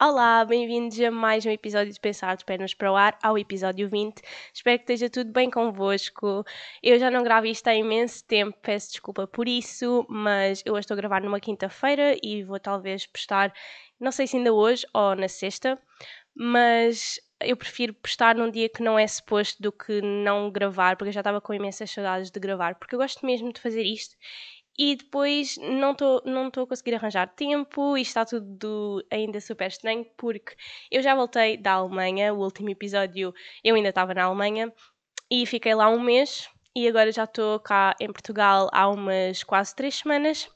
Olá, bem-vindos a mais um episódio de Pensar de Pernas para o Ar, ao episódio 20. Espero que esteja tudo bem convosco. Eu já não gravo isto há imenso tempo, peço desculpa por isso, mas eu estou a gravar numa quinta-feira e vou talvez postar, não sei se ainda hoje ou na sexta, mas eu prefiro postar num dia que não é suposto do que não gravar, porque eu já estava com imensas saudades de gravar, porque eu gosto mesmo de fazer isto e depois não estou não a conseguir arranjar tempo e está tudo ainda super estranho porque eu já voltei da Alemanha, o último episódio eu ainda estava na Alemanha e fiquei lá um mês e agora já estou cá em Portugal há umas quase três semanas,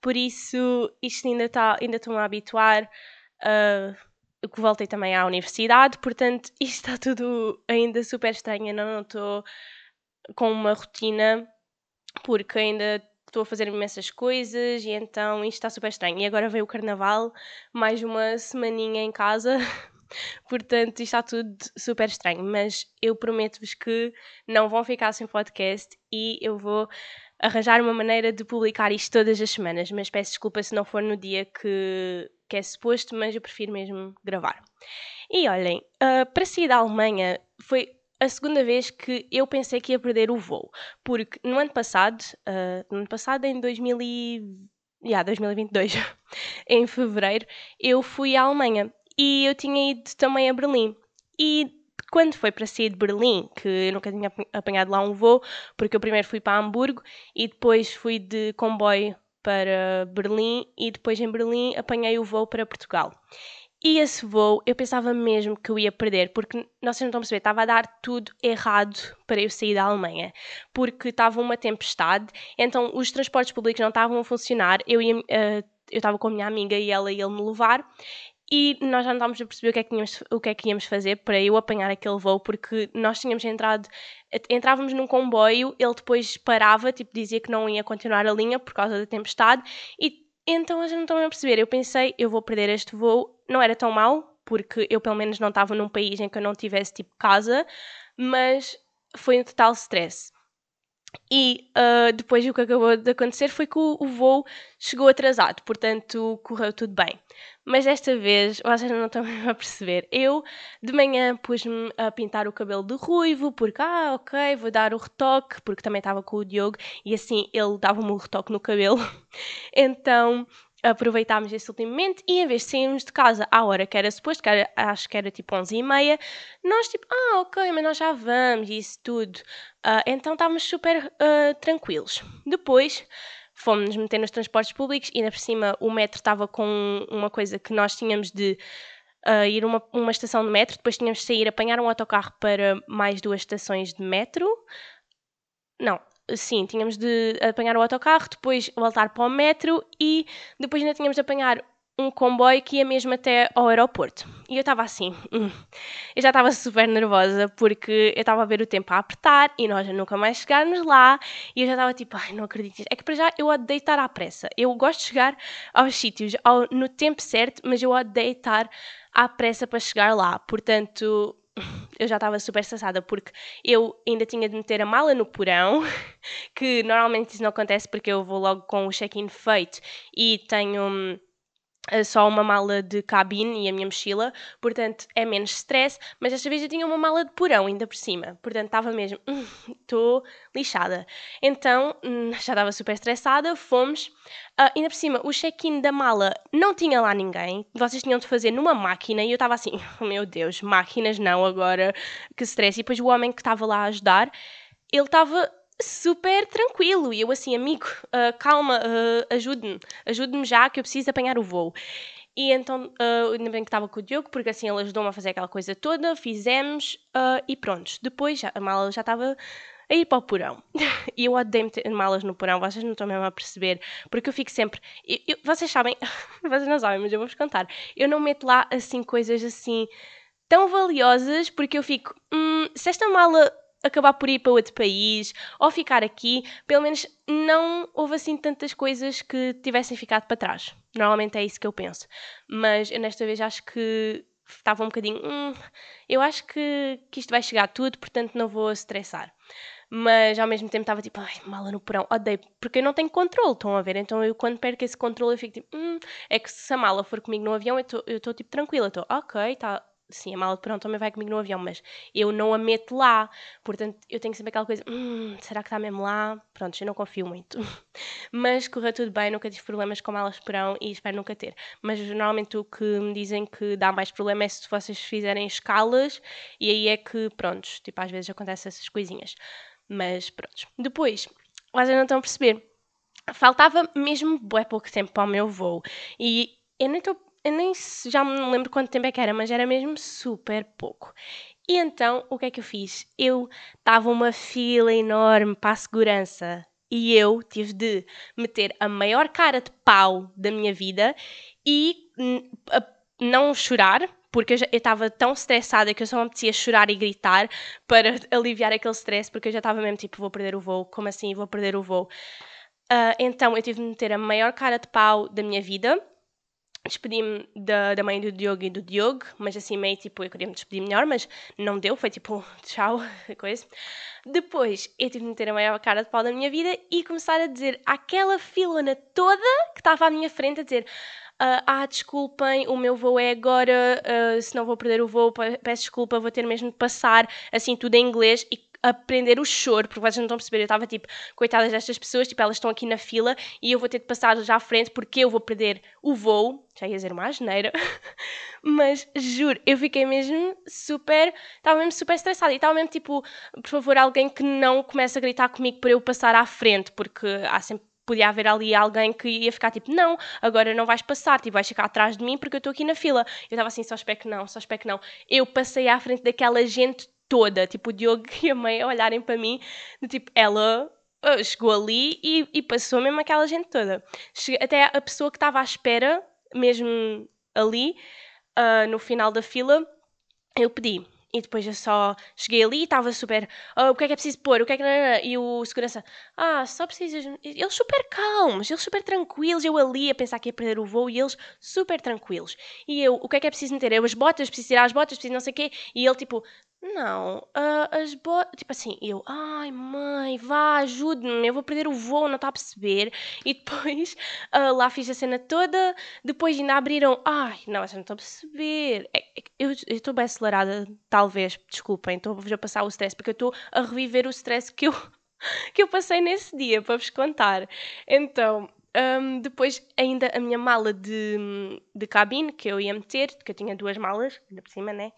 por isso isto ainda está ainda estou a habituar. Uh, que voltei também à universidade, portanto isto está tudo ainda super estranho, não estou com uma rotina porque ainda estou a fazer imensas coisas e então isto está super estranho. E agora veio o carnaval, mais uma semaninha em casa, portanto isto está tudo super estranho. Mas eu prometo-vos que não vão ficar sem podcast e eu vou arranjar uma maneira de publicar isto todas as semanas. Mas peço desculpa se não for no dia que, que é suposto, mas eu prefiro mesmo gravar. E olhem, uh, para sair da Alemanha foi a segunda vez que eu pensei que ia perder o voo. Porque no ano passado, uh, no ano passado, em 2000 e... yeah, 2022, em fevereiro, eu fui à Alemanha e eu tinha ido também a Berlim. E quando foi para sair de Berlim, que eu nunca tinha apanhado lá um voo, porque eu primeiro fui para Hamburgo e depois fui de comboio para Berlim e depois em Berlim apanhei o voo para Portugal. E esse voo eu pensava mesmo que eu ia perder, porque vocês não estão a perceber, estava a dar tudo errado para eu sair da Alemanha, porque estava uma tempestade, então os transportes públicos não estavam a funcionar, eu ia. Uh, eu estava com a minha amiga e ela ia me levar e nós já não estávamos a perceber o que, é que o que é que íamos fazer para eu apanhar aquele voo, porque nós tínhamos entrado, entrávamos num comboio, ele depois parava, tipo, dizia que não ia continuar a linha por causa da tempestade, e então eles não estão a perceber. Eu pensei, eu vou perder este voo. Não era tão mau, porque eu pelo menos não estava num país em que eu não tivesse tipo casa, mas foi um total stress. E uh, depois o que acabou de acontecer foi que o, o, voo chegou atrasado, portanto correu tudo bem. Mas desta vez, vocês não estão a perceber, eu de manhã pus-me a pintar o cabelo de ruivo, porque, ah, ok, vou dar o retoque, porque também estava com o Diogo e assim ele dava-me o retoque no cabelo. então aproveitámos esse último momento e em vez de sairmos de casa à hora que era suposto, que era, acho que era tipo 11 e meia, nós tipo, ah, ok, mas nós já vamos e isso tudo. Uh, então estávamos super uh, tranquilos. Depois fomos-nos meter nos transportes públicos e ainda por cima o metro estava com uma coisa que nós tínhamos de uh, ir uma, uma estação de metro, depois tínhamos de sair, apanhar um autocarro para mais duas estações de metro. Não, sim, tínhamos de apanhar o autocarro, depois voltar para o metro e depois ainda tínhamos de apanhar um comboio que ia mesmo até ao aeroporto. E eu estava assim, hum. eu já estava super nervosa porque eu estava a ver o tempo a apertar e nós nunca mais chegarmos lá e eu já estava tipo, ai, não acredito. É que para já eu odeio estar à pressa. Eu gosto de chegar aos sítios ao, no tempo certo, mas eu odeio estar à pressa para chegar lá. Portanto, eu já estava super estressada porque eu ainda tinha de meter a mala no porão, que normalmente isso não acontece porque eu vou logo com o check-in feito e tenho hum, só uma mala de cabine e a minha mochila, portanto é menos stress, mas desta vez eu tinha uma mala de porão ainda por cima, portanto estava mesmo, estou hum, lixada. Então hum, já estava super estressada, fomos, uh, ainda por cima o check-in da mala não tinha lá ninguém, vocês tinham de fazer numa máquina e eu estava assim, oh, meu Deus, máquinas não agora, que stress. E depois o homem que estava lá a ajudar, ele estava super tranquilo. E eu assim, amigo, uh, calma, uh, ajude-me, ajude-me já que eu preciso apanhar o voo. E então, uh, ainda bem que estava com o Diogo, porque assim ele ajudou-me a fazer aquela coisa toda, fizemos uh, e pronto. Depois já, a mala já estava a ir para o porão. e eu odeio meter malas no porão, vocês não estão mesmo a perceber, porque eu fico sempre. Eu, eu, vocês sabem, vocês não sabem, mas eu vou-vos contar. Eu não meto lá assim coisas assim tão valiosas, porque eu fico. Hum, se esta mala acabar por ir para outro país ou ficar aqui, pelo menos não houve assim tantas coisas que tivessem ficado para trás. Normalmente é isso que eu penso. Mas eu nesta vez acho que estava um bocadinho. Hum, eu acho que, que isto vai chegar tudo, portanto não vou estressar. mas ao mesmo tempo estava tipo, ai, mala no porão, odeio, porque eu não tenho controle, estão a ver? Então eu quando perco esse controle eu fico tipo, hum, é que se a mala for comigo no avião eu estou tipo tranquila, estou, ok, está sim, a mala de porão também vai comigo no avião, mas eu não a meto lá. Portanto, eu tenho sempre aquela coisa, hum, será que está mesmo lá? Pronto, eu não confio muito. mas correu tudo bem, nunca tive problemas com malas de porão e espero nunca ter. Mas normalmente o que me dizem que dá mais problema é se vocês fizerem escalas e aí é que, pronto, tipo, às vezes acontecem essas coisinhas. Mas pronto. Depois, vocês não estão a perceber. Faltava mesmo bué pouco tempo para o meu voo. E eu nem estou eu nem já me lembro quanto tempo é que era, mas era mesmo super pouco. E então, o que é que eu fiz? Eu estava uma fila enorme para a segurança e eu tive de meter a maior cara de pau da minha vida e não chorar, porque eu estava tão estressada que eu só me apetecia chorar e gritar para aliviar aquele stress, porque eu já estava mesmo tipo, vou perder o voo, como assim vou perder o voo? Uh, então eu tive de meter a maior cara de pau da minha vida despedi-me da, da mãe do Diogo e do Diogo, mas assim meio tipo, eu queria me despedir melhor, mas não deu, foi tipo, tchau, coisa. Depois eu tive de meter a maior cara de pau da minha vida e começar a dizer àquela filona toda que estava à minha frente a dizer. Uh, ah, desculpem, o meu voo é agora, uh, se não vou perder o voo, peço desculpa, vou ter mesmo de passar, assim, tudo em inglês. E aprender o choro, porque vocês não estão a perceber. Eu estava tipo, coitadas destas pessoas, tipo, elas estão aqui na fila e eu vou ter de passar já à frente porque eu vou perder o voo. Já ia dizer uma asneira, mas juro, eu fiquei mesmo super. Estava mesmo super estressada e estava mesmo tipo, por favor, alguém que não comece a gritar comigo para eu passar à frente, porque há sempre podia haver ali alguém que ia ficar tipo, não, agora não vais passar, tipo, vais ficar atrás de mim porque eu estou aqui na fila. Eu estava assim, só espero que não, só espero que não. Eu passei à frente daquela gente toda, tipo, o Diogo e a mãe olharem para mim, de tipo, ela uh, chegou ali e, e, passou mesmo aquela gente toda. Cheguei, até a pessoa que estava à espera, mesmo ali, uh, no final da fila, eu pedi. E depois eu só cheguei ali e estava super. Oh, o que é que é preciso pôr? O que é que. E o segurança. Ah, só precisas. Eles super calmos, eles super tranquilos. Eu ali a pensar que ia perder o voo e eles super tranquilos. E eu, o que é que é preciso meter? Eu as botas, preciso tirar as botas, preciso não sei o quê. E ele tipo, não, uh, as botas. Tipo assim, eu, ai mãe, vá, ajude-me, eu vou perder o voo, não está a perceber. E depois uh, lá fiz a cena toda, depois ainda abriram, ai, não, vocês não estão a perceber. É, é, eu estou bem acelerada, talvez, desculpem, estou a passar o stress, porque eu estou a reviver o stress que eu, que eu passei nesse dia, para vos contar. Então, um, depois, ainda a minha mala de, de cabine que eu ia meter, que eu tinha duas malas, ainda por cima, né?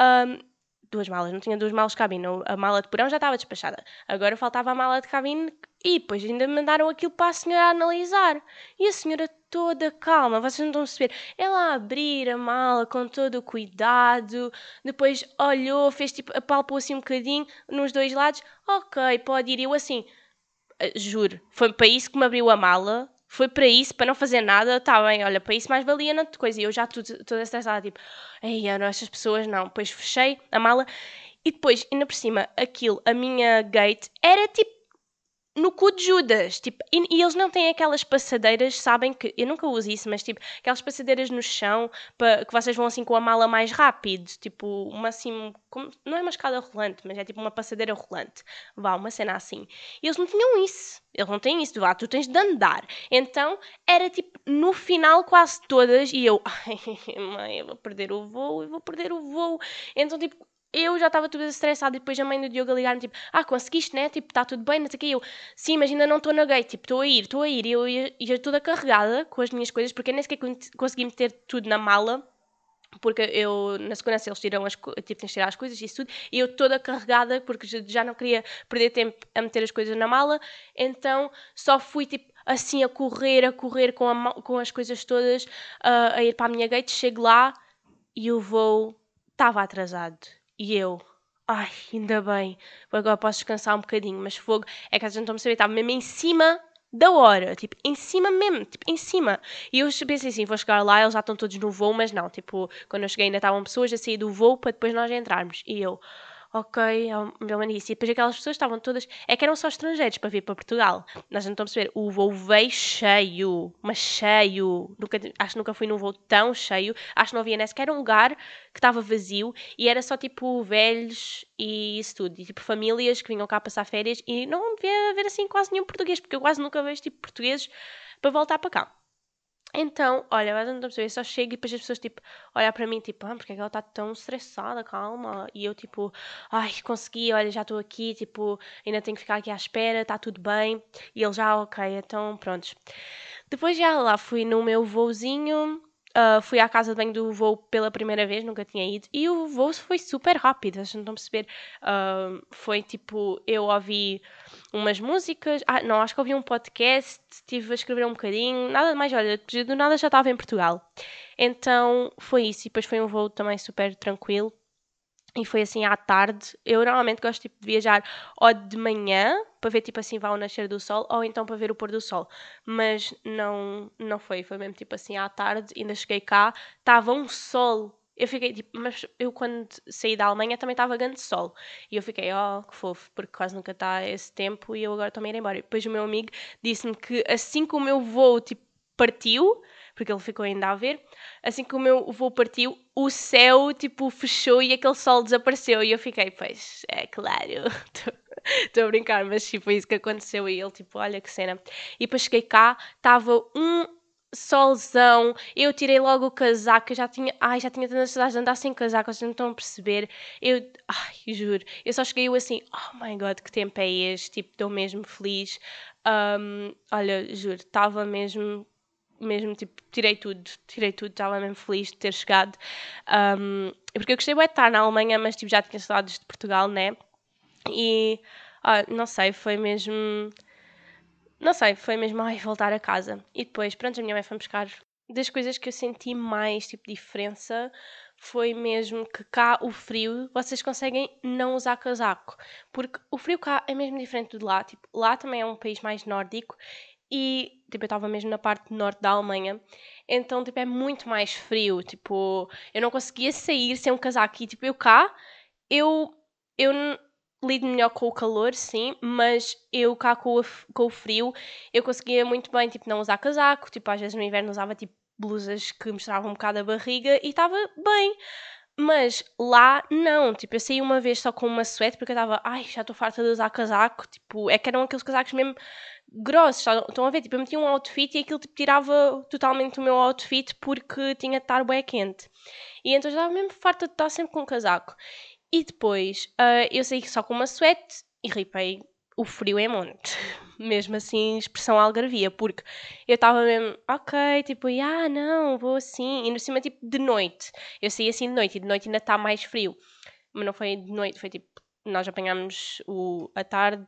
Um, duas malas, não tinha duas malas de cabine. A mala de porão já estava despachada. Agora faltava a mala de cabine e depois ainda mandaram aquilo para a senhora analisar. E a senhora toda calma, vocês não estão a perceber. Ela a abrir a mala com todo o cuidado, depois olhou, fez tipo, apalpou assim um bocadinho nos dois lados. Ok, pode ir. Eu assim, eh, juro, foi para isso que me abriu a mala foi para isso, para não fazer nada, está bem, olha, para isso mais valia outra coisa. E eu já toda estressada, tipo, ei, não, estas pessoas não. Depois fechei a mala e depois, ainda por cima, aquilo, a minha gate, era tipo no cu de Judas, tipo, e, e, eles não têm aquelas passadeiras, sabem que, eu nunca uso isso, mas tipo, aquelas passadeiras no chão, para que vocês vão assim com a mala mais rápido, tipo, uma assim, como, não é uma escada rolante, mas é tipo uma passadeira rolante, vá, uma cena assim. E eles não tinham isso, eles não têm isso, vá, tu tens de andar. Então, era tipo, no final quase todas, e eu, ai, mãe, eu vou perder o voo, eu vou perder o voo. Então, tipo, eu já estava tudo estressada e depois a mãe do Diogo ligar-me tipo, ah, conseguiste, né? Tipo, está tudo bem, não sei o que. Eu, sim, mas ainda não estou na gate, tipo, estou a ir, estou a ir. E eu ia toda carregada com as minhas coisas, porque eu nem sequer consegui meter tudo na mala, porque eu, na segurança, eles tiram as, tipo, tens de tirar as coisas e isso tudo, e eu toda carregada, porque já não queria perder tempo a meter as coisas na mala, então só fui, tipo, assim, a correr, a correr com, a, com as coisas todas, uh, a ir para a minha gate, chego lá e o voo estava atrasado. E eu, ai, ainda bem, agora posso descansar um bocadinho, mas fogo, é que a gente não me saber, estava mesmo em cima da hora, tipo, em cima mesmo, tipo, em cima. E eu pensei assim, vou chegar lá, eles já estão todos no voo, mas não, tipo, quando eu cheguei ainda estavam pessoas a sair do voo para depois nós entrarmos. E eu, ok, é o meu disse. E depois aquelas pessoas estavam todas. É que eram só estrangeiros para vir para Portugal. Nós não estamos a perceber. O voo veio cheio, mas cheio. Nunca, acho que nunca fui num voo tão cheio. Acho que não havia nem sequer um lugar que estava vazio e era só tipo velhos e isso tudo. E tipo famílias que vinham cá passar férias e não devia haver assim quase nenhum português, porque eu quase nunca vejo tipo portugueses para voltar para cá. Então, olha, mas não estou a perceber, só chego e depois as pessoas, tipo, olhar para mim, tipo, ah, porque é que ela está tão estressada, calma. E eu, tipo, ai, consegui, olha, já estou aqui, tipo, ainda tenho que ficar aqui à espera, está tudo bem. E ele já, ok, então, prontos. Depois já lá fui no meu voozinho, Uh, fui à casa de banho do voo pela primeira vez, nunca tinha ido, e o voo foi super rápido, vocês não estão a perceber. Uh, foi tipo, eu ouvi umas músicas, ah, não, acho que ouvi um podcast, estive a escrever um bocadinho, nada mais, olha, do nada já estava em Portugal. Então foi isso, e depois foi um voo também super tranquilo. E foi assim à tarde. Eu normalmente gosto tipo, de viajar ou de manhã para ver tipo assim vá o nascer do sol ou então para ver o pôr do sol. Mas não não foi, foi mesmo tipo assim à tarde, ainda cheguei cá, estava um sol. Eu fiquei tipo, mas eu quando saí da Alemanha também estava grande sol. E eu fiquei, oh, que fofo, porque quase nunca está esse tempo e eu agora estou a ir embora. E depois o meu amigo disse-me que assim que o meu voo tipo partiu, porque ele ficou ainda a ver. Assim que o meu voo partiu, o céu tipo fechou e aquele sol desapareceu. E eu fiquei, pois, é claro, estou a brincar, mas sim, foi isso que aconteceu. E ele, tipo, olha que cena. E depois cheguei cá, estava um solzão, eu tirei logo o casaco, eu já tinha, ai, já tinha tantas saudades de andar sem casaco, vocês não estão a perceber, eu, ai, juro, eu só cheguei assim, oh my god, que tempo é este, tipo, estou mesmo feliz, um, olha, juro, estava mesmo mesmo, tipo, tirei tudo, tirei tudo, estava mesmo feliz de ter chegado. Um, porque eu gostei de estar na Alemanha, mas tipo, já tinha saudades de Portugal, né? E, ah, não sei, foi mesmo... Não sei, foi mesmo, ai, voltar a casa. E depois, pronto, a minha mãe foi buscar... Das coisas que eu senti mais, tipo, diferença foi mesmo que cá o frio vocês conseguem não usar casaco. Porque o frio cá é mesmo diferente de lá. Tipo, lá também é um país mais nórdico e, tipo, eu estava mesmo na parte norte da Alemanha. Então, tipo, é muito mais frio. Tipo, eu não conseguia sair sem um casaco. E, tipo, eu cá, eu, eu lido melhor com o calor, sim, mas eu cá com o, com o frio, eu conseguia muito bem, tipo, não usar casaco. Tipo, às vezes no inverno usava, tipo, blusas que mostravam um bocado a barriga e estava bem. Mas lá, não. Tipo, eu saí uma vez só com uma suéte porque eu estava, ai, já estou farta de usar casaco. Tipo, é que eram aqueles casacos mesmo grossos. Estão a ver? Tipo, eu metia um outfit e aquilo tipo, tirava totalmente o meu outfit porque tinha de estar bem quente. E então eu estava mesmo farta de estar sempre com um casaco. E depois uh, eu saí só com uma suéte e ripei o frio é monte. Mesmo assim, expressão algarvia, porque eu estava mesmo, ok, tipo, ah, não, vou assim. E no cima, tipo, de noite. Eu saí assim de noite e de noite ainda está mais frio. Mas não foi de noite, foi tipo, nós apanhámos o, a tarde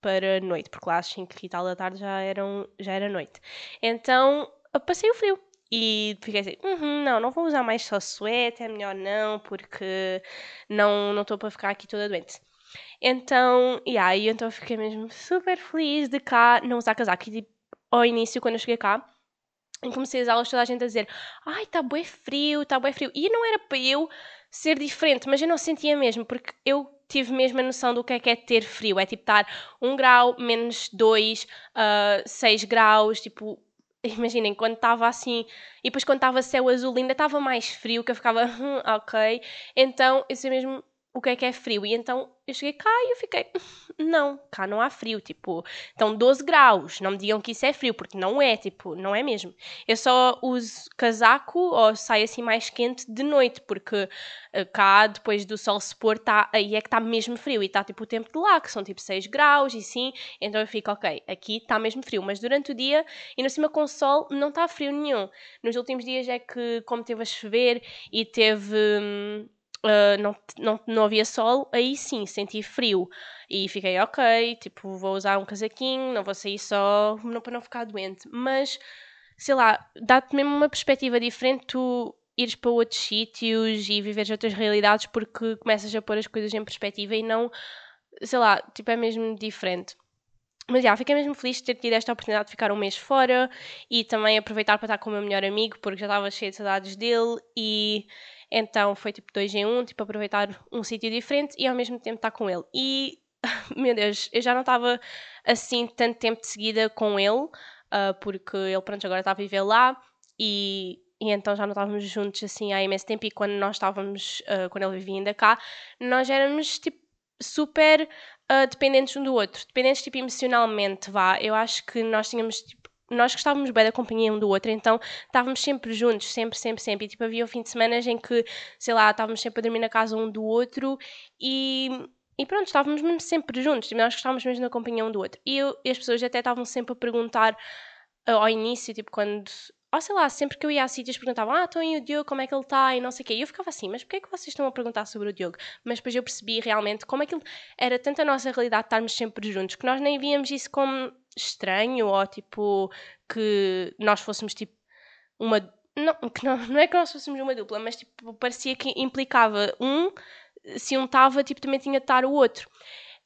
para noite, porque lá às 5 e tal da tarde já, eram, já era noite. Então passei o frio. E fiquei assim, uhum, não, não vou usar mais só suéte, é melhor não, porque não estou para ficar aqui toda doente. Então, yeah, aí então fiquei mesmo super feliz de cá não usar casaco. E tipo, ao início, quando eu cheguei cá, comecei as aulas, toda a gente a dizer, ai, está bem frio, está bem frio. E não era para eu ser diferente, mas eu não sentia mesmo, porque eu tive mesmo a noção do que é que é ter frio. É tipo estar 1 grau, menos 2, uh, 6 graus, tipo. Imaginem, quando estava assim, e depois quando estava céu azul ainda estava mais frio, que eu ficava, hum, ok. Então, eu sei mesmo o que é que é frio. E então eu cheguei cá e eu fiquei, não, cá não há frio, tipo, estão 12 graus, não me digam que isso é frio, porque não é, tipo, não é mesmo. Eu só uso casaco ou saio assim mais quente de noite, porque uh, cá, depois do sol se pôr, tá, aí é que está mesmo frio, e está tipo o tempo de lá, que são tipo 6 graus, e sim, então eu fico, ok, aqui está mesmo frio, mas durante o dia, e no cima com o sol, não está frio nenhum. Nos últimos dias é que, como teve a chover, e teve... Hum, uh, não, não, não havia sol, aí sim senti frio. E fiquei, ok, tipo, vou usar um casaquinho, não vou sair só não, para não ficar doente. Mas, sei lá, dá-te mesmo uma perspectiva diferente tu ires para outros sítios e viveres outras realidades porque começas a pôr as coisas em perspectiva e não, sei lá, tipo, é mesmo diferente. Mas já, fiquei mesmo feliz de ter tido esta oportunidade de ficar um mês fora e também aproveitar para estar com o meu melhor amigo porque já estava cheio de saudades dele e Então foi tipo dois em um, tipo aproveitar um sítio diferente e ao mesmo tempo estar com ele. E, meu Deus, eu já não estava assim tanto tempo de seguida com ele, uh, porque ele, pronto, agora está a viver lá e e então já não estávamos juntos assim há imenso tempo e quando nós estávamos, uh, quando ele vivia ainda cá, nós éramos tipo super uh, dependentes um do outro, dependentes tipo emocionalmente, vá. Eu acho que nós tínhamos tipo, nós gostávamos bem da companhia um do outro, então estávamos sempre juntos, sempre, sempre, sempre. E tipo, havia um fim de semana em que, sei lá, estávamos sempre a dormir na casa um do outro e, e pronto, estávamos mesmo sempre juntos. Tipo, nós gostávamos mesmo da companhia um do outro. E, eu, e as pessoas até estavam sempre a perguntar uh, ao início, tipo, quando ou sei lá, sempre que eu ia a sítios perguntavam, ah, então e o Diogo, como é que ele está? E não sei o quê. E eu ficava assim, mas porquê é que vocês estão a perguntar sobre o Diogo? Mas depois eu percebi realmente como aquilo era tanto a nossa realidade estarmos sempre juntos, que nós nem víamos isso como estranho ou tipo que nós fôssemos tipo uma. Não, que não, não é que nós fôssemos uma dupla, mas tipo, parecia que implicava um, se um estava, tipo, também tinha de estar o outro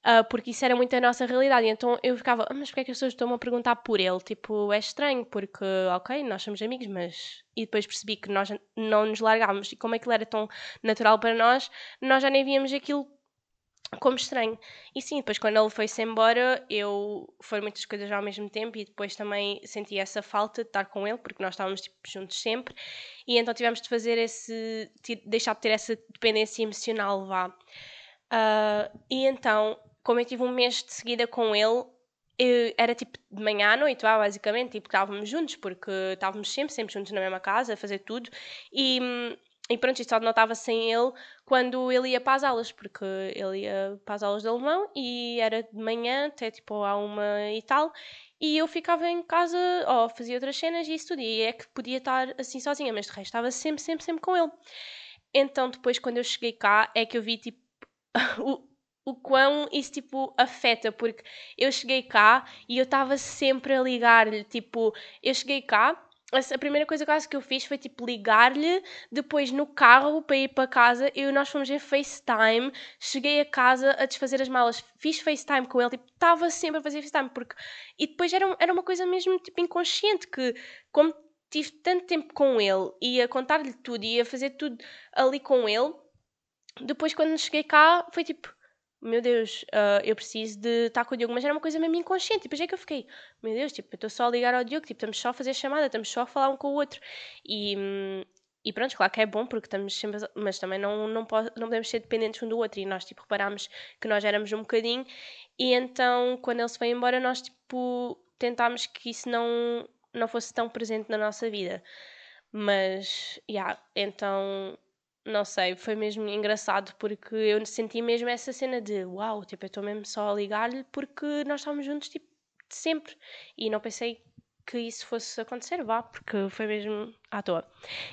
uh, porque isso era muito a nossa realidade. Então eu ficava, ah, mas porquê é que as pessoas estão a perguntar por ele? Tipo, é estranho, porque, ok, nós somos amigos, mas. E depois percebi que nós não nos largávamos, e como aquilo era tão natural para nós, nós já nem víamos aquilo como estranho. E sim, depois quando ele foi-se embora, eu foram muitas coisas ao mesmo tempo e depois também senti essa falta de estar com ele, porque nós estávamos tipo, juntos sempre, e então tivemos de fazer esse. deixar de ter essa dependência emocional, vá. Uh, e então como eu tive um mês de seguida com ele, eu, era tipo de manhã à noite, basicamente, tipo, estávamos juntos, porque estávamos sempre, sempre juntos na mesma casa, a fazer tudo, e, e pronto, isto só notava sem ele quando ele ia para as aulas, porque ele ia para as aulas de alemão e era de manhã até tipo à uma e tal, e eu ficava em casa, ou fazia outras cenas e isso tudo, e é que podia estar assim sozinha, mas de resto estava sempre, sempre, sempre com ele. Então depois, quando eu cheguei cá, é que eu vi tipo o quão isso tipo afeta, porque eu cheguei cá e eu estava sempre a ligar-lhe, tipo, eu cheguei cá, a primeira coisa quase que eu fiz foi tipo ligar-lhe, depois no carro para ir para casa, eu nós fomos em FaceTime, cheguei a casa a desfazer as malas, fiz FaceTime com ele, tipo, estava sempre a fazer FaceTime, porque e depois era, era uma coisa mesmo tipo inconsciente que como tive tanto tempo com ele e a contar-lhe tudo e a fazer tudo ali com ele, depois quando cheguei cá foi tipo meu Deus, uh, eu preciso de estar com o Diogo, mas era uma coisa mesmo inconsciente. Depois é que eu fiquei, meu Deus, tipo, eu estou só a ligar ao Diogo, tipo, estamos só a fazer chamada, estamos só a falar um com o outro. E, e pronto, claro que é bom, porque estamos sempre, mas também não, não, pode, não podemos ser dependentes um do outro. E nós, tipo, reparámos que nós éramos um bocadinho, e então, quando ele se foi embora, nós, tipo, tentámos que isso não, não fosse tão presente na nossa vida. Mas, yeah, então não sei, foi mesmo engraçado porque eu senti mesmo essa cena de uau, tipo, eu estou mesmo só a ligar-lhe porque nós estávamos juntos, tipo, sempre. E não pensei que isso fosse acontecer, vá, porque foi mesmo à toa.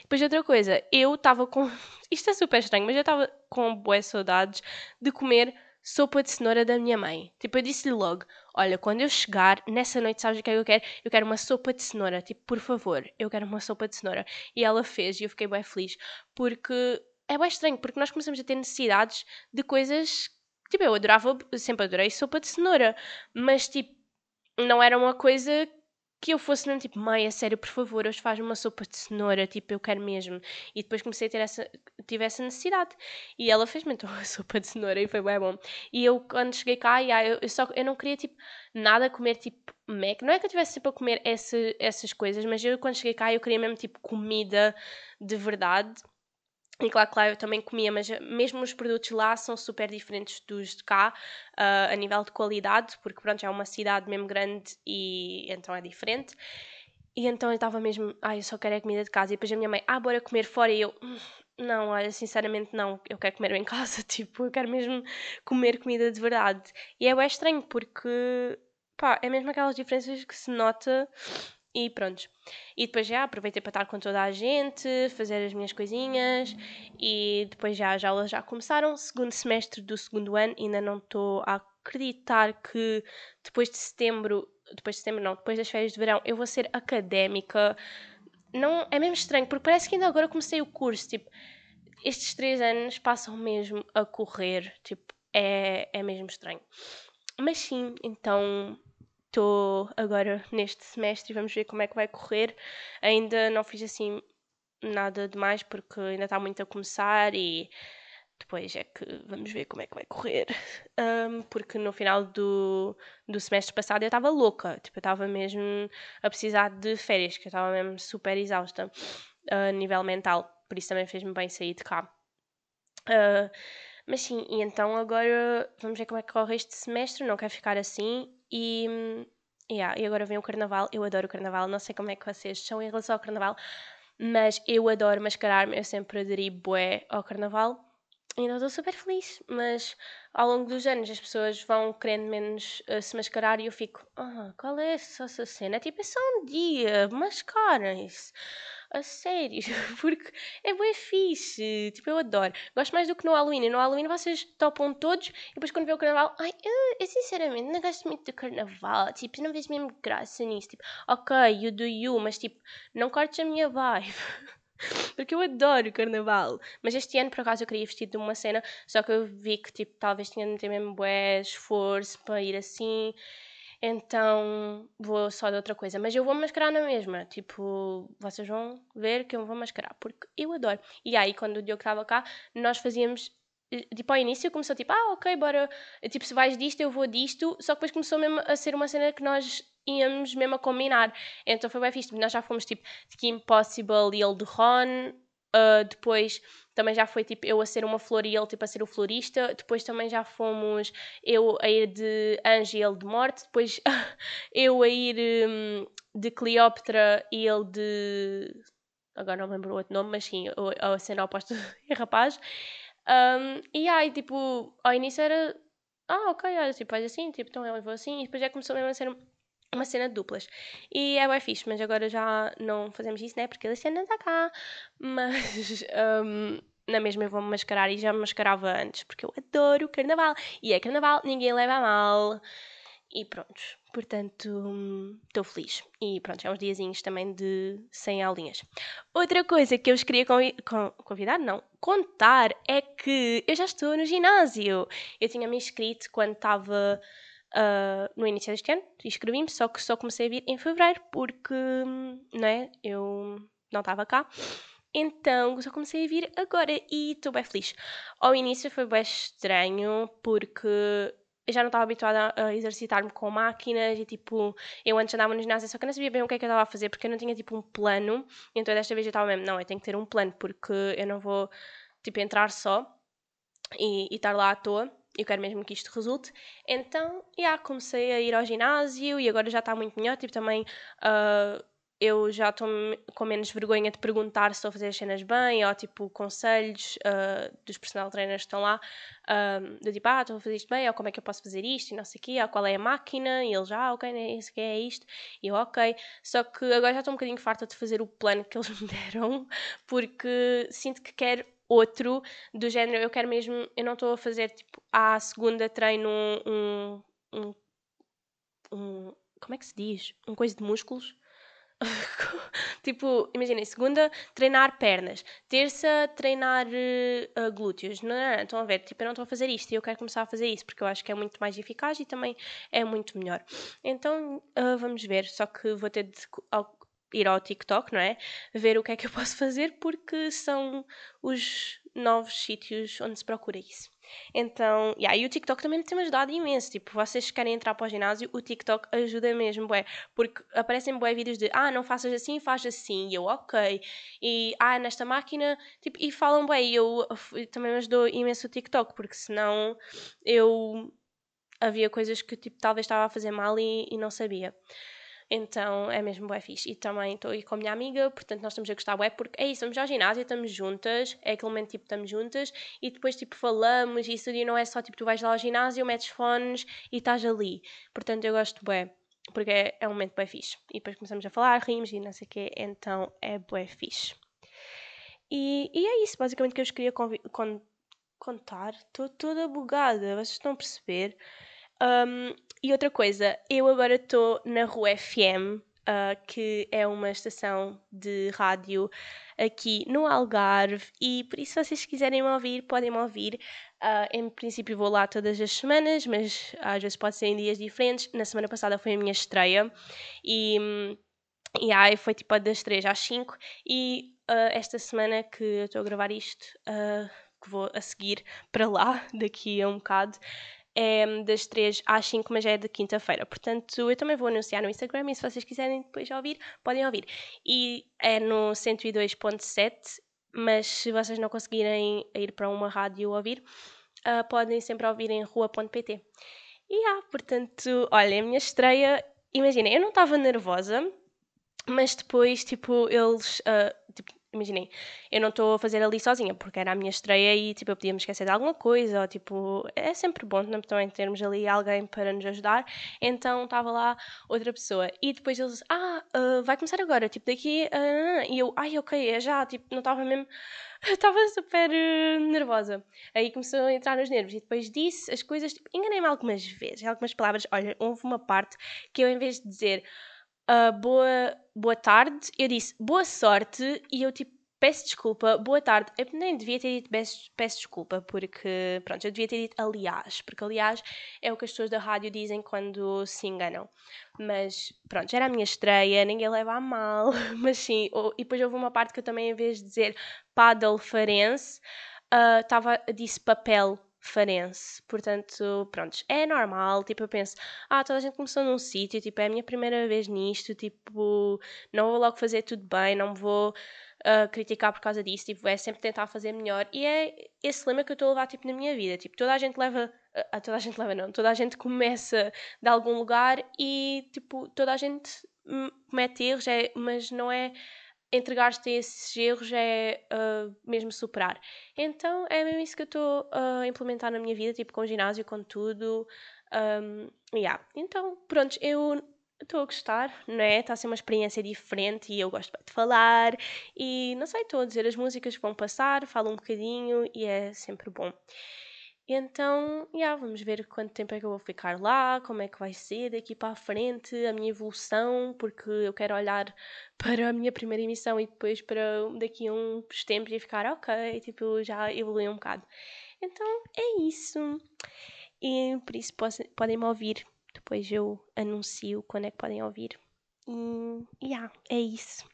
Depois outra coisa, eu estava com. Isto é super estranho, mas eu estava com boas saudades de comer sopa de cenoura da minha mãe. Tipo, eu disse-lhe logo: Olha, quando eu chegar nessa noite, sabes o que é que eu quero? Eu quero uma sopa de cenoura. Tipo, por favor, eu quero uma sopa de cenoura. E ela fez e eu fiquei bem feliz. Porque é bem estranho, porque nós começamos a ter necessidades de coisas. Tipo, eu adorava, sempre adorei sopa de cenoura. Mas, tipo, não era uma coisa que eu fosse mesmo tipo, mãe, a sério, por favor, hoje faz uma sopa de cenoura, tipo, eu quero mesmo. E depois comecei a ter essa, tive essa necessidade. E ela fez-me então uma sopa de cenoura e foi bem bom. E eu, quando cheguei cá, eu, eu, só, eu não queria, tipo, nada comer, tipo, Mac. Não é que eu tivesse sempre a comer essa, essas coisas, mas eu, quando cheguei cá, eu queria mesmo, tipo, comida de verdade. E claro, claro, eu também comia, mas mesmo os produtos lá são super diferentes dos de cá, uh, a nível de qualidade, porque pronto, é uma cidade mesmo grande e então é diferente. E então eu estava mesmo, ai, eu só quero é comida de casa. E depois a minha mãe, ah, bora comer fora. E eu, hum, não, olha, sinceramente não, eu quero comer em casa, tipo, eu quero mesmo comer comida de verdade. E é estranho, porque, pá, é mesmo aquelas diferenças que se nota e pronto. E depois já aproveitei para estar com toda a gente, fazer as minhas coisinhas e depois já as aulas já começaram. Segundo semestre do segundo ano, ainda não estou a acreditar que depois de setembro, depois de setembro não, depois das férias de verão, eu vou ser académica. Não, é mesmo estranho, porque parece que ainda agora comecei o curso, tipo, estes três anos passam mesmo a correr, tipo, é, é mesmo estranho. Mas sim, então estou agora neste semestre e vamos ver como é que vai correr. Ainda não fiz assim nada demais porque ainda está muito a começar e depois é que vamos ver como é que vai correr. Um, porque no final do, do semestre passado eu estava louca, tipo, eu estava mesmo a precisar de férias, que eu estava mesmo super exausta a nível mental, por isso também fez-me bem sair de cá. Uh, mas sim, e então agora vamos ver como é que corre este semestre, não quero ficar assim e. Yeah, e agora vem o carnaval, eu adoro o carnaval, não sei como é que vocês são em relação ao carnaval, mas eu adoro mascarar-me, eu sempre aderi bué ao carnaval ainda estou super feliz, mas ao longo dos anos as pessoas vão querendo menos uh, se mascarar e eu fico, ah, qual é essa, cena? Tipo, é só um dia, mascarem-se. A sério, porque é bem fixe, tipo, eu adoro. Gosto mais do que no Halloween. No Halloween vocês topam todos e depois quando vê o carnaval, ai, eu, eu sinceramente não gosto muito do carnaval, tipo, não vejo mesmo graça nisso. Tipo, ok, you do you, mas tipo, não cortes a minha vibe. Porque eu adoro carnaval. Mas este ano, por acaso, eu queria vestir de uma cena, só que eu vi que, tipo, talvez tinha de meter mesmo bué esforço para ir assim. Então vou só de outra coisa. Mas eu vou mascarar na mesma. Tipo, vocês vão ver que eu vou mascarar. Porque eu adoro. E aí, quando o Diogo estava cá, nós fazíamos eh, tipo, ao início começou tipo, ah, ok, bora, tipo, se vais disto, eu vou disto, só que depois começou mesmo a ser uma cena que nós íamos mesmo a combinar. Então foi bem fixe. Nós já fomos tipo de Kim Possible e ele de Ron. Uh, depois também já foi tipo eu a ser uma flor e ele tipo a ser o florista. Depois também já fomos eu a ir de anjo e ele de morte. Depois eu a ir um, de Cleópatra e ele de. Agora não lembro o outro nome, mas sim, a cena oposta e rapaz. Um, e aí, tipo, ao início era. Ah, ok, olha, tipo, faz assim, tipo, então eu vou assim. E depois já começou mesmo a ser uma cena de duplas. E é bem fixe, mas agora já não fazemos isso, né? Porque a cena está cá. Mas um, na mesma eu vou-me mascarar e já me mascarava antes, porque eu adoro carnaval. E é carnaval, ninguém leva a mal. E pronto, portanto, estou feliz. E pronto, é uns diazinhos também de 100 aulinhas. Outra coisa que eu vos queria convi convidar, não, contar, é que eu já estou no ginásio. Eu tinha me inscrito quando estava uh, no início deste ano, inscrevi-me, só que só comecei a vir em fevereiro, porque, não é, eu não estava cá. Então, só comecei a vir agora e estou bem feliz. Ao início foi bem estranho, porque eu já não estava habituada a exercitar-me com máquinas e tipo, eu antes andava no ginásio, só que não sabia bem o que é que eu estava a fazer, porque eu não tinha tipo um plano. Então desta vez eu estava mesmo, não, eu tenho que ter um plano, porque eu não vou tipo entrar só e estar lá à toa eu quero mesmo que isto resulte. Então, já yeah, comecei a ir ao ginásio e agora já está muito melhor. Tipo, também uh, eu já estou com menos vergonha de perguntar se estou a fazer as cenas bem ou tipo conselhos uh, dos personal trainers que estão lá. Uh, de tipo, ah, estou a fazer isto bem, ou como é que eu posso fazer isto e não sei o quê, ou qual é a máquina. E eles, ah, ok, é isso que é isto. E eu, ok. Só que agora já estou um bocadinho farta de fazer o plano que eles me deram porque sinto que quero outro do género, eu quero mesmo, eu não estou a fazer tipo, à segunda treino um, um, um, como é que se diz? Um coisa de músculos. tipo, imaginem, segunda treinar pernas, terça treinar uh, glúteos. Não, não, não, estão a ver, tipo, eu não estou a fazer isto e eu quero começar a fazer isso porque eu acho que é muito mais eficaz e também é muito melhor. Então uh, vamos ver, só que vou ter de ir ao TikTok, não é? Ver o que é que eu posso fazer, porque são os novos sítios onde se procura isso. Então, yeah, e o TikTok também tem-me ajudado imenso. Tipo, vocês querem entrar para o ginásio, o TikTok ajuda mesmo, bué. Porque aparecem bué vídeos de, ah, não faças assim, faz assim. E eu, ok. E, ah, nesta máquina, tipo, e falam bué. E eu também me ajudou imenso o TikTok, porque senão eu havia coisas que, tipo, talvez estava a fazer mal e, e não sabia. Então é mesmo bué fixe. E também estou aí com a minha amiga, portanto nós estamos a gostar bué, porque é isso, vamos ao ginásio, estamos juntas, é aquele momento tipo estamos juntas e depois tipo falamos e isso e não é só tipo tu vais lá ao ginásio, metes fones e estás ali. Portanto eu gosto bué, porque é, é um momento bué fixe. E depois começamos a falar, rimos e não sei o quê, então é bué fixe. E, e é isso basicamente que eu vos queria con contar. Estou toda bugada, vocês estão a perceber? Um, e outra coisa, eu agora estou na Rua FM, uh, ah, que é uma estação de rádio aqui no Algarve, e por isso, se vocês quiserem me ouvir, podem me ouvir. Uh, em princípio, vou lá todas as semanas, mas às vezes pode ser em dias diferentes. Na semana passada foi a minha estreia, e. E aí foi tipo das 3 às 5 e uh, esta semana que eu estou a gravar isto, uh, que vou a seguir para lá, daqui a um bocado, é das 3 às 5, mas é de quinta-feira. Portanto, eu também vou anunciar no Instagram e se vocês quiserem depois ouvir, podem ouvir. E é no 102.7, mas se vocês não conseguirem ir para uma rádio ouvir, uh, podem sempre ouvir em rua.pt. E ah, portanto, olha, a minha estreia, imaginem, eu não estava nervosa, mas depois, tipo, eles, uh, tipo, imaginei, eu não estou a fazer ali sozinha, porque era a minha estreia e, tipo, eu podia me esquecer de alguma coisa, ou, tipo, é sempre bom né, também termos ali alguém para nos ajudar, então estava lá outra pessoa, e depois eles, ah, uh, vai começar agora, tipo, daqui, uh, e eu, ai, ok, é já, tipo, não estava mesmo, estava super uh, nervosa, aí começou a entrar nos nervos, e depois disse as coisas, tipo, enganei-me algumas vezes, algumas palavras, olha, houve uma parte que eu, em vez de dizer uh, boa, boa tarde, eu disse boa sorte. E eu tipo peço desculpa, boa tarde. Eu nem devia ter dito peço, peço desculpa, porque, pronto, eu devia ter dito aliás, porque aliás é o que as pessoas da rádio dizem quando se enganam. Mas, pronto, já era a minha estreia, ninguém leva a mal, mas sim, e depois houve uma parte que eu também, em vez de dizer paddle farense, uh, disse papel farense. Portanto, pronto, é normal. Tipo, eu penso, ah, toda a gente começou num sítio, tipo, é a minha primeira vez nisto, tipo, não vou logo fazer tudo bem, não vou uh, criticar por causa disso, tipo, é sempre tentar fazer melhor. E é esse lema que eu estou a levar, tipo, na minha vida. Tipo, toda a gente leva, uh, toda a gente leva não, toda a gente começa de algum lugar e, tipo, toda a gente hum, comete erros, é, mas não é entregar-te a esses erros é uh, mesmo superar. Então é mesmo isso que eu estou a implementar na minha vida, tipo com o ginásio, com tudo. Um, yeah. Então, pronto, eu estou a gostar, não é? Está a ser uma experiência diferente e eu gosto de falar. E não sei, estou a dizer as músicas que vão passar, falo um bocadinho e é sempre bom. Então, yeah, vamos ver quanto tempo é que eu vou ficar lá, como é que vai ser daqui para a frente, a minha evolução, porque eu quero olhar para a minha primeira emissão e depois para daqui a uns tempos e ficar ok, tipo, já evolui um bocado. Então, é isso. E por isso podem-me ouvir. Depois eu anuncio quando é que podem ouvir. E, yeah, é isso.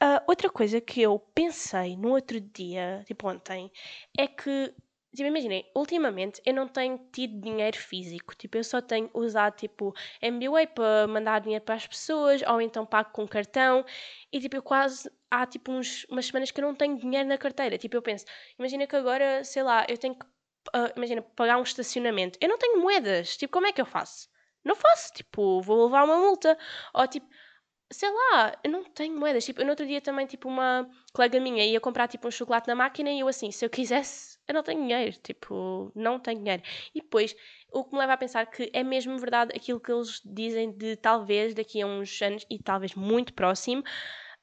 Uh, outra coisa que eu pensei no outro dia, tipo ontem, é que Tipo, imaginem, ultimamente eu não tenho tido dinheiro físico. Tipo, eu só tenho usado, tipo, MBWay para mandar dinheiro para as pessoas, ou então pago com cartão. E, tipo, eu quase... Há, tipo, uns, umas semanas que eu não tenho dinheiro na carteira. Tipo, eu penso, imagina que agora, sei lá, eu tenho que, uh, imagina, pagar um estacionamento. Eu não tenho moedas. Tipo, como é que eu faço? Não faço. Tipo, vou levar uma multa. Ou, tipo, sei lá, eu não tenho moedas. Tipo, no outro dia também, tipo, uma colega minha ia comprar, tipo, um chocolate na máquina e eu, assim, se eu quisesse eu não tenho dinheiro, tipo, não tenho dinheiro. E depois, o que me leva a pensar que é mesmo verdade aquilo que eles dizem de talvez daqui a uns anos, e talvez muito próximo,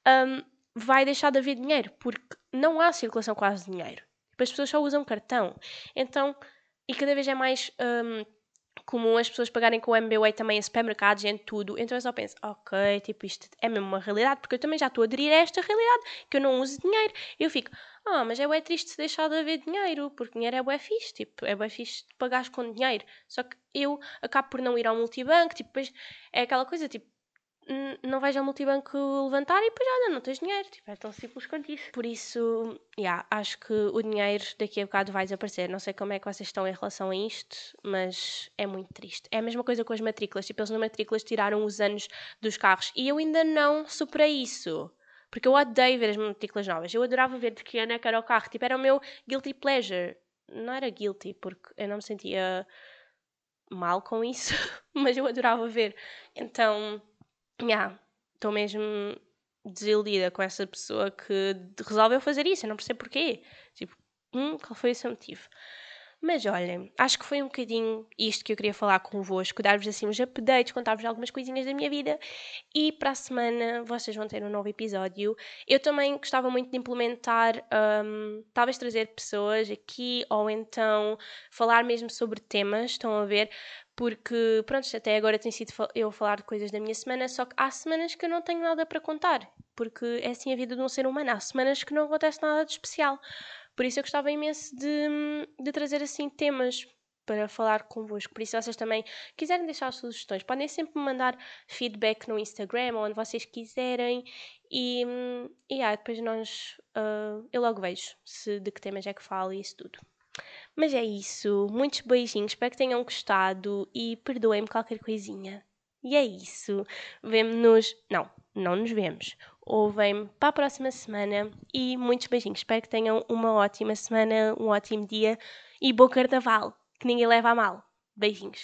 um, vai deixar de haver dinheiro, porque não há circulação quase de dinheiro. As pessoas só usam cartão. Então, e cada vez é mais um, comum as pessoas pagarem com o MBWay também em supermercados e em tudo. Então eu só penso, ok, tipo, isto é mesmo uma realidade, porque eu também já estou a aderir a esta realidade, que eu não uso dinheiro. Eu fico, ah, mas é bué triste deixar de haver dinheiro, porque dinheiro é bué fixe, tipo, é bué fixe de pagares com dinheiro. Só que eu acabo por não ir ao multibanco, tipo, depois é aquela coisa, tipo, não vais ao multibanco levantar e depois, olha, não tens dinheiro. Tipo, é tão simples quanto isso. Por isso, yeah, acho que o dinheiro daqui a bocado vai desaparecer. Não sei como é que vocês estão em relação a isto, mas é muito triste. É a mesma coisa com as matrículas. Tipo, eles matrículas tiraram os anos dos carros e eu ainda não superei isso. Porque eu odeio ver as matrículas novas. Eu adorava ver de que ano é que era o carro. Tipo, era o meu guilty pleasure. Não era guilty, porque eu não me sentia mal com isso, mas eu adorava ver. Então, yeah, estou mesmo desiludida com essa pessoa que resolveu fazer isso. Eu não percebo porquê. Tipo, hum, qual foi o seu motivo? Mas olhem, acho que foi um bocadinho isto que eu queria falar convosco, dar-vos assim uns updates, contar-vos algumas coisinhas da minha vida e para a semana vocês vão ter um novo episódio. Eu também gostava muito de implementar, um, talvez trazer pessoas aqui ou então falar mesmo sobre temas, estão a ver? Porque, pronto, até agora tem sido eu falar de coisas da minha semana, só que há semanas que eu não tenho nada para contar, porque é assim a vida de um ser humano. Há semanas que não acontece nada de especial. Por isso eu gostava imenso de, de trazer assim temas para falar convosco. Por isso, vocês também quiserem deixar sugestões, podem sempre me mandar feedback no Instagram, onde vocês quiserem. E, e ah, depois nós. Uh, eu logo vejo se de que temas é que falo e isso tudo. Mas é isso. Muitos beijinhos. Espero que tenham gostado e perdoem-me qualquer coisinha. E é isso. Vemo-nos. Não, não nos vemos. Ouvem-me para a próxima semana e muitos beijinhos. Espero que tenham uma ótima semana, um ótimo dia e bom carnaval. Que ninguém leva a mal. Beijinhos.